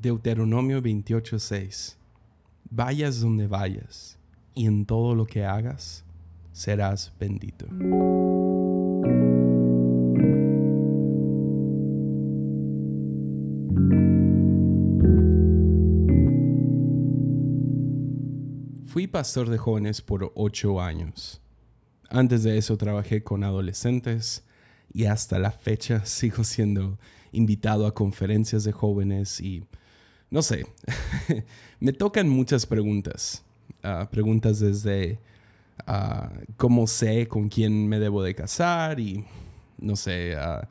Deuteronomio 28:6. Vayas donde vayas y en todo lo que hagas serás bendito. Fui pastor de jóvenes por ocho años. Antes de eso trabajé con adolescentes y hasta la fecha sigo siendo invitado a conferencias de jóvenes y no sé, me tocan muchas preguntas. Ah, preguntas desde ah, cómo sé con quién me debo de casar y no sé, uh,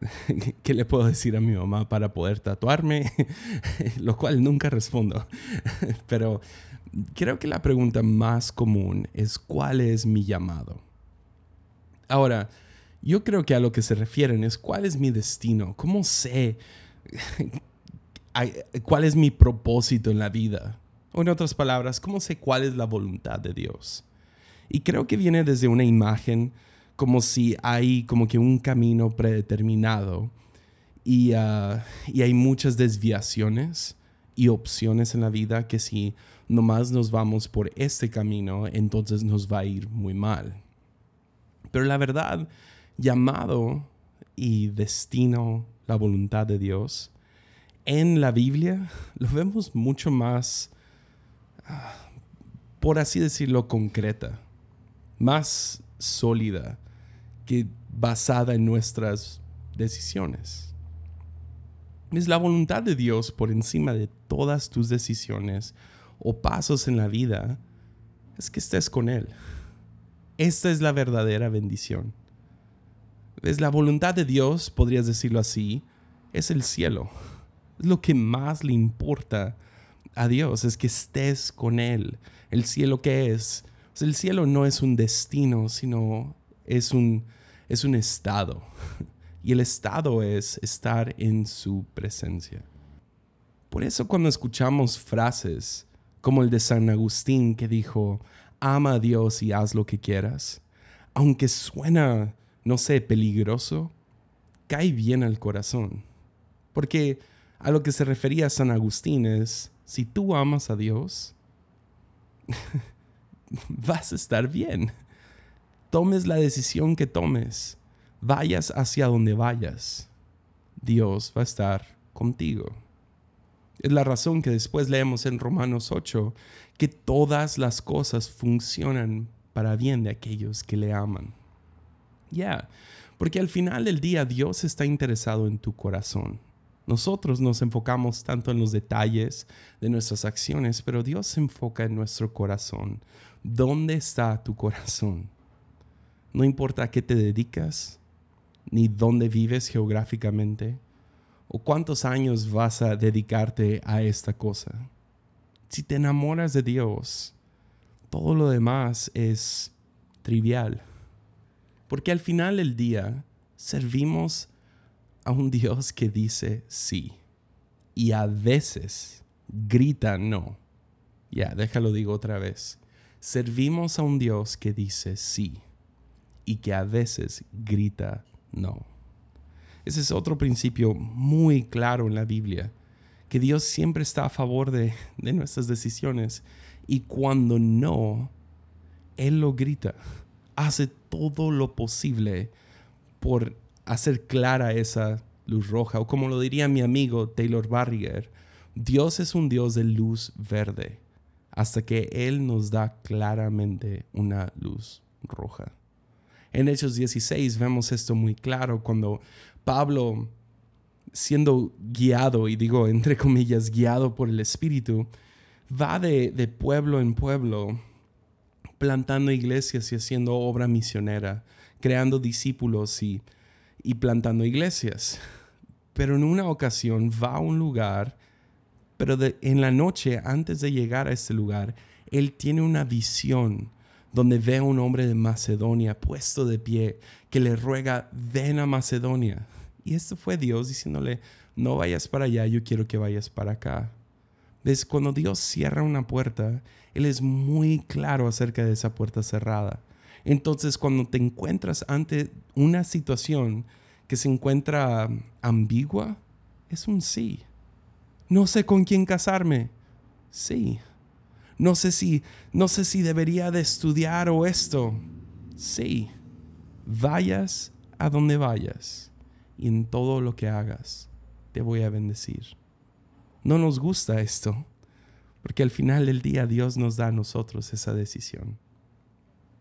qué le puedo decir a mi mamá para poder tatuarme, lo cual nunca respondo. Pero creo que la pregunta más común es cuál es mi llamado. Ahora, yo creo que a lo que se refieren es cuál es mi destino, cómo sé cuál es mi propósito en la vida. O en otras palabras, cómo sé cuál es la voluntad de Dios. Y creo que viene desde una imagen como si hay como que un camino predeterminado y, ah, y hay muchas desviaciones y opciones en la vida que si nomás nos vamos por este camino, entonces nos va a ir muy mal. Pero la verdad, llamado y destino, la voluntad de Dios, en la Biblia lo vemos mucho más, ah, por así decirlo, concreta, más sólida que basada en nuestras decisiones. Es la voluntad de Dios por encima de todas tus decisiones o pasos en la vida, es que estés con Él. Esta es la verdadera bendición. Es la voluntad de Dios, podrías decirlo así, es el cielo. Lo que más le importa a Dios, es que estés con Él. El cielo que es, el cielo no es un destino, sino es un, es un estado. Y el estado es estar en su presencia. Por eso cuando escuchamos frases como el de San Agustín que dijo, ama a Dios y haz lo que quieras, aunque suena, no sé, peligroso, cae bien al corazón. Porque a lo que se refería San Agustín es, si tú amas a Dios, vas a estar bien. Tomes la decisión que tomes, vayas hacia donde vayas, Dios va a estar contigo. Es la razón que después leemos en Romanos 8 que todas las cosas funcionan para bien de aquellos que le aman. Ya, porque al final del día Dios está interesado en tu corazón. Nosotros nos enfocamos tanto en los detalles de nuestras acciones, pero Dios se enfoca en nuestro corazón. ¿Dónde está tu corazón? No importa a qué te dedicas, ni dónde vives geográficamente, ¿O cuántos años vas a dedicarte a esta cosa? Si te enamoras de Dios, todo lo demás es trivial. Porque al final del día servimos a un Dios que dice sí. Y a veces grita no. Ya, déjalo digo otra vez. Servimos a un Dios que dice sí y que a veces grita no. Ese es otro principio muy claro en la Biblia, que Dios siempre está a favor de, nuestras decisiones y cuando no, Él lo grita, hace todo lo posible por hacer clara esa luz roja, o como lo diría mi amigo Taylor Barriger, Dios es un Dios de luz verde, hasta que Él nos da claramente una luz roja. En Hechos 16 vemos esto muy claro cuando Pablo, siendo guiado, y digo entre comillas, guiado por el Espíritu, va de, pueblo en pueblo plantando iglesias y haciendo obra misionera, creando discípulos y, plantando iglesias. Pero en una ocasión va a un lugar, pero en la noche, antes de llegar a este lugar, él tiene una visión donde ve a un hombre de Macedonia puesto de pie que le ruega, ven a Macedonia. Y esto fue Dios diciéndole, no vayas para allá, yo quiero que vayas para acá. ¿Ves? Cuando Dios cierra una puerta, Él es muy claro acerca de esa puerta cerrada. Entonces, cuando te encuentras ante una situación que se encuentra ambigua, es un sí. No sé con quién casarme. Sí. No sé si, no sé si debería de estudiar o esto. Sí. Vayas a donde vayas y en todo lo que hagas te voy a bendecir. No nos gusta esto, porque al final del día Dios nos da a nosotros esa decisión.